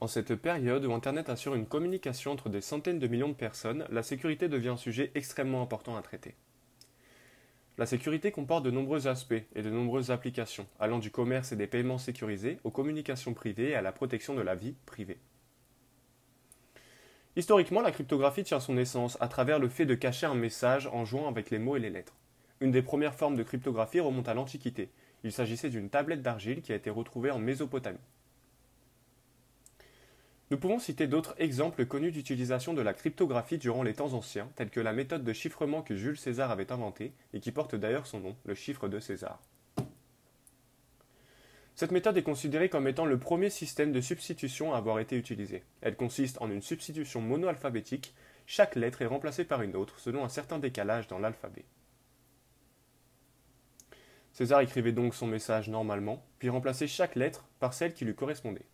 En cette période où Internet assure une communication entre des centaines de millions de personnes, la sécurité devient un sujet extrêmement important à traiter. La sécurité comporte de nombreux aspects et de nombreuses applications, allant du commerce et des paiements sécurisés aux communications privées et à la protection de la vie privée. Historiquement, la cryptographie tient son essence à travers le fait de cacher un message en jouant avec les mots et les lettres. Une des premières formes de cryptographie remonte à l'Antiquité. Il s'agissait d'une tablette d'argile qui a été retrouvée en Mésopotamie. Nous pouvons citer d'autres exemples connus d'utilisation de la cryptographie durant les temps anciens, tels que la méthode de chiffrement que Jules César avait inventée, et qui porte d'ailleurs son nom, le chiffre de César. Cette méthode est considérée comme étant le premier système de substitution à avoir été utilisé. Elle consiste en une substitution monoalphabétique, chaque lettre est remplacée par une autre selon un certain décalage dans l'alphabet. César écrivait donc son message normalement, puis remplaçait chaque lettre par celle qui lui correspondait.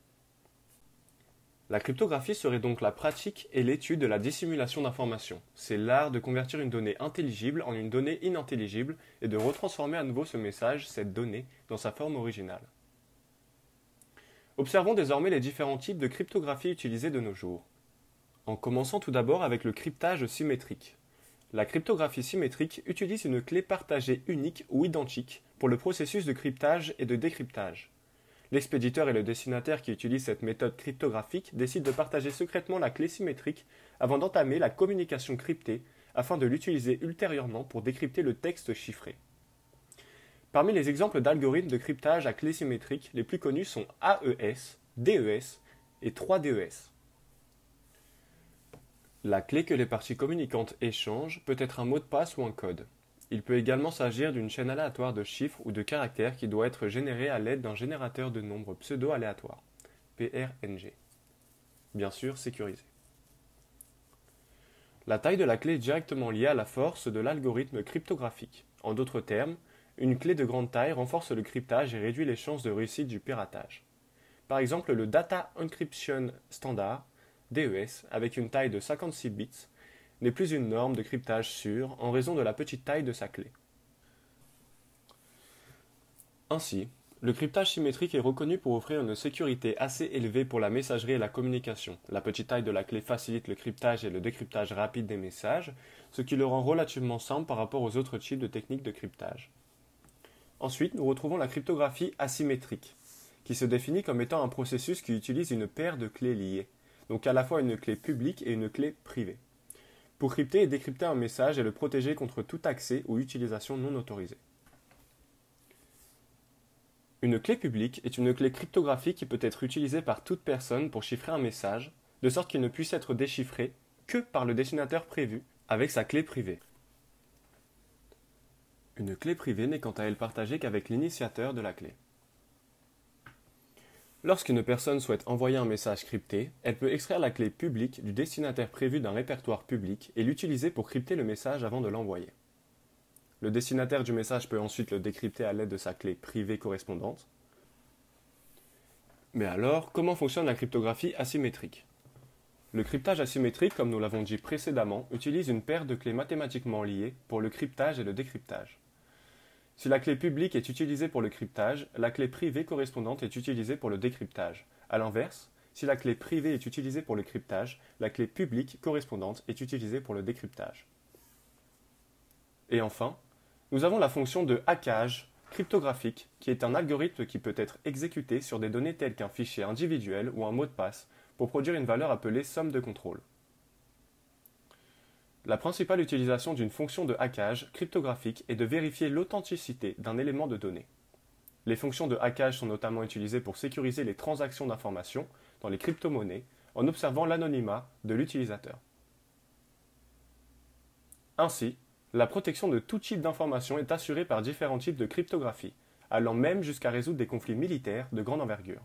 La cryptographie serait donc la pratique et l'étude de la dissimulation d'informations. C'est l'art de convertir une donnée intelligible en une donnée inintelligible et de retransformer à nouveau ce message, cette donnée, dans sa forme originale. Observons désormais les différents types de cryptographie utilisés de nos jours. En commençant tout d'abord avec le cryptage symétrique. La cryptographie symétrique utilise une clé partagée unique ou identique pour le processus de cryptage et de décryptage. L'expéditeur et le destinataire qui utilisent cette méthode cryptographique décident de partager secrètement la clé symétrique avant d'entamer la communication cryptée afin de l'utiliser ultérieurement pour décrypter le texte chiffré. Parmi les exemples d'algorithmes de cryptage à clé symétrique, les plus connus sont AES, DES et 3DES. La clé que les parties communicantes échangent peut être un mot de passe ou un code. Il peut également s'agir d'une chaîne aléatoire de chiffres ou de caractères qui doit être générée à l'aide d'un générateur de nombres pseudo-aléatoires, PRNG. Bien sûr, sécurisé. La taille de la clé est directement liée à la force de l'algorithme cryptographique. En d'autres termes, une clé de grande taille renforce le cryptage et réduit les chances de réussite du piratage. Par exemple, le Data Encryption Standard, DES, avec une taille de 56 bits, n'est plus une norme de cryptage sûre en raison de la petite taille de sa clé. Ainsi, le cryptage symétrique est reconnu pour offrir une sécurité assez élevée pour la messagerie et la communication. La petite taille de la clé facilite le cryptage et le décryptage rapide des messages, ce qui le rend relativement simple par rapport aux autres types de techniques de cryptage. Ensuite, nous retrouvons la cryptographie asymétrique, qui se définit comme étant un processus qui utilise une paire de clés liées, donc à la fois une clé publique et une clé privée pour crypter et décrypter un message et le protéger contre tout accès ou utilisation non autorisée. Une clé publique est une clé cryptographique qui peut être utilisée par toute personne pour chiffrer un message, de sorte qu'il ne puisse être déchiffré que par le destinateur prévu avec sa clé privée. Une clé privée n'est quant à elle partagée qu'avec l'initiateur de la clé. Lorsqu'une personne souhaite envoyer un message crypté, elle peut extraire la clé publique du destinataire prévu d'un répertoire public et l'utiliser pour crypter le message avant de l'envoyer. Le destinataire du message peut ensuite le décrypter à l'aide de sa clé privée correspondante. Mais alors, comment fonctionne la cryptographie asymétrique? Le cryptage asymétrique, comme nous l'avons dit précédemment, utilise une paire de clés mathématiquement liées pour le cryptage et le décryptage. Si la clé publique est utilisée pour le cryptage, la clé privée correspondante est utilisée pour le décryptage. A l'inverse, si la clé privée est utilisée pour le cryptage, la clé publique correspondante est utilisée pour le décryptage. Et enfin, nous avons la fonction de hackage cryptographique, qui est un algorithme qui peut être exécuté sur des données telles qu'un fichier individuel ou un mot de passe pour produire une valeur appelée somme de contrôle. La principale utilisation d'une fonction de hackage cryptographique est de vérifier l'authenticité d'un élément de données. Les fonctions de hackage sont notamment utilisées pour sécuriser les transactions d'informations dans les crypto-monnaies en observant l'anonymat de l'utilisateur. Ainsi, la protection de tout type d'information est assurée par différents types de cryptographie, allant même jusqu'à résoudre des conflits militaires de grande envergure.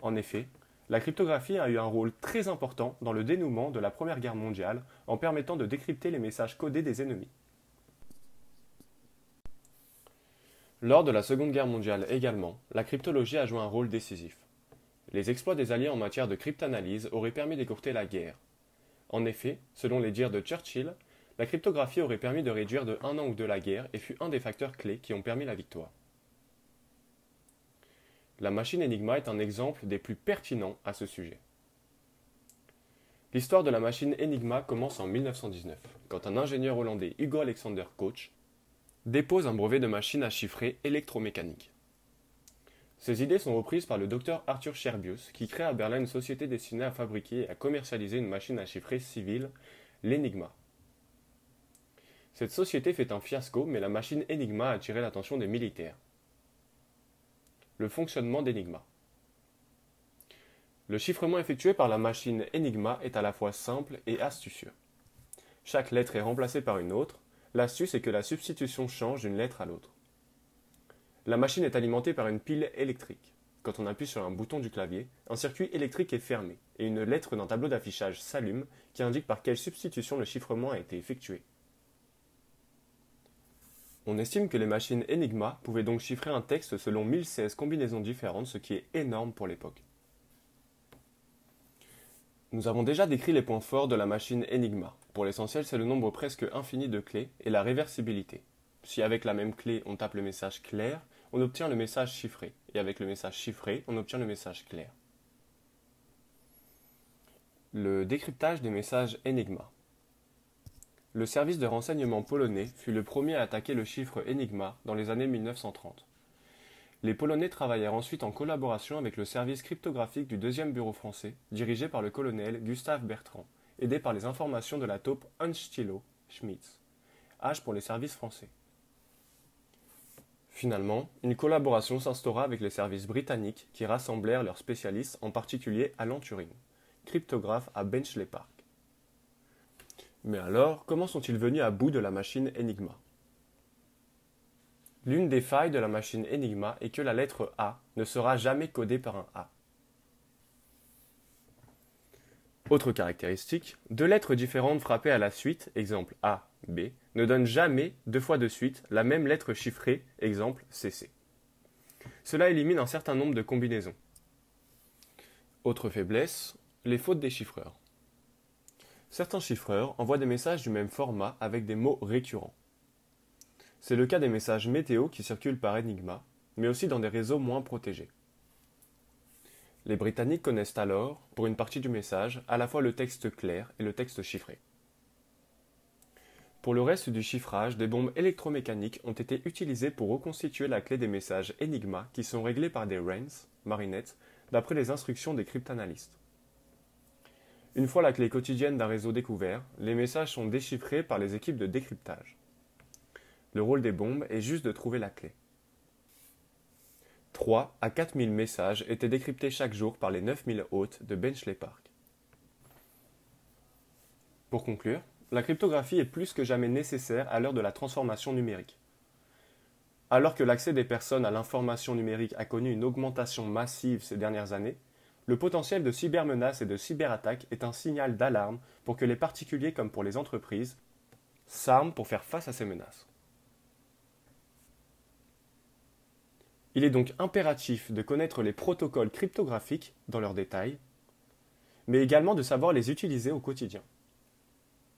En effet, la cryptographie a eu un rôle très important dans le dénouement de la Première Guerre mondiale en permettant de décrypter les messages codés des ennemis. Lors de la Seconde Guerre mondiale également, la cryptologie a joué un rôle décisif. Les exploits des Alliés en matière de cryptanalyse auraient permis d'écourter la guerre. En effet, selon les dires de Churchill, la cryptographie aurait permis de réduire de un an ou deux la guerre et fut un des facteurs clés qui ont permis la victoire. La machine Enigma est un exemple des plus pertinents à ce sujet. L'histoire de la machine Enigma commence en 1919, quand un ingénieur hollandais Hugo Alexander Koch dépose un brevet de machine à chiffrer électromécanique. Ces idées sont reprises par le docteur Arthur Scherbius, qui crée à Berlin une société destinée à fabriquer et à commercialiser une machine à chiffrer civile, l'Enigma. Cette société fait un fiasco, mais la machine Enigma a attiré l'attention des militaires. Le fonctionnement d'Enigma. Le chiffrement effectué par la machine Enigma est à la fois simple et astucieux. Chaque lettre est remplacée par une autre. L'astuce est que la substitution change d'une lettre à l'autre. La machine est alimentée par une pile électrique. Quand on appuie sur un bouton du clavier, un circuit électrique est fermé et une lettre d'un tableau d'affichage s'allume qui indique par quelle substitution le chiffrement a été effectué. On estime que les machines Enigma pouvaient donc chiffrer un texte selon 1016 combinaisons différentes, ce qui est énorme pour l'époque. Nous avons déjà décrit les points forts de la machine Enigma. Pour l'essentiel, c'est le nombre presque infini de clés et la réversibilité. Si avec la même clé on tape le message clair, on obtient le message chiffré, et avec le message chiffré, on obtient le message clair. Le décryptage des messages Enigma. Le service de renseignement polonais fut le premier à attaquer le chiffre Enigma dans les années 1930. Les Polonais travaillèrent ensuite en collaboration avec le service cryptographique du deuxième bureau français, dirigé par le colonel Gustave Bertrand, aidé par les informations de la taupe Unstilo Schmitz. H pour les services français. Finalement, une collaboration s'instaura avec les services britanniques qui rassemblèrent leurs spécialistes, en particulier Alan Turing, cryptographe à Benchley. Mais alors, comment sont-ils venus à bout de la machine Enigma? L'une des failles de la machine Enigma est que la lettre A ne sera jamais codée par un A. Autre caractéristique, deux lettres différentes frappées à la suite, exemple A, B, ne donnent jamais deux fois de suite la même lettre chiffrée, exemple CC. Cela élimine un certain nombre de combinaisons. Autre faiblesse, les fautes des chiffreurs. Certains chiffreurs envoient des messages du même format avec des mots récurrents. C'est le cas des messages météo qui circulent par Enigma, mais aussi dans des réseaux moins protégés. Les Britanniques connaissent alors, pour une partie du message, à la fois le texte clair et le texte chiffré. Pour le reste du chiffrage, des bombes électromécaniques ont été utilisées pour reconstituer la clé des messages Enigma qui sont réglés par des RAINs, marinettes, d'après les instructions des cryptanalystes. Une fois la clé quotidienne d'un réseau découvert, les messages sont déchiffrés par les équipes de décryptage. Le rôle des bombes est juste de trouver la clé. 3 à 4000 messages étaient décryptés chaque jour par les 9000 hôtes de Benchley Park. Pour conclure, la cryptographie est plus que jamais nécessaire à l'heure de la transformation numérique. Alors que l'accès des personnes à l'information numérique a connu une augmentation massive ces dernières années, le potentiel de cybermenaces et de cyberattaques est un signal d'alarme pour que les particuliers comme pour les entreprises s'arment pour faire face à ces menaces. Il est donc impératif de connaître les protocoles cryptographiques dans leurs détails, mais également de savoir les utiliser au quotidien.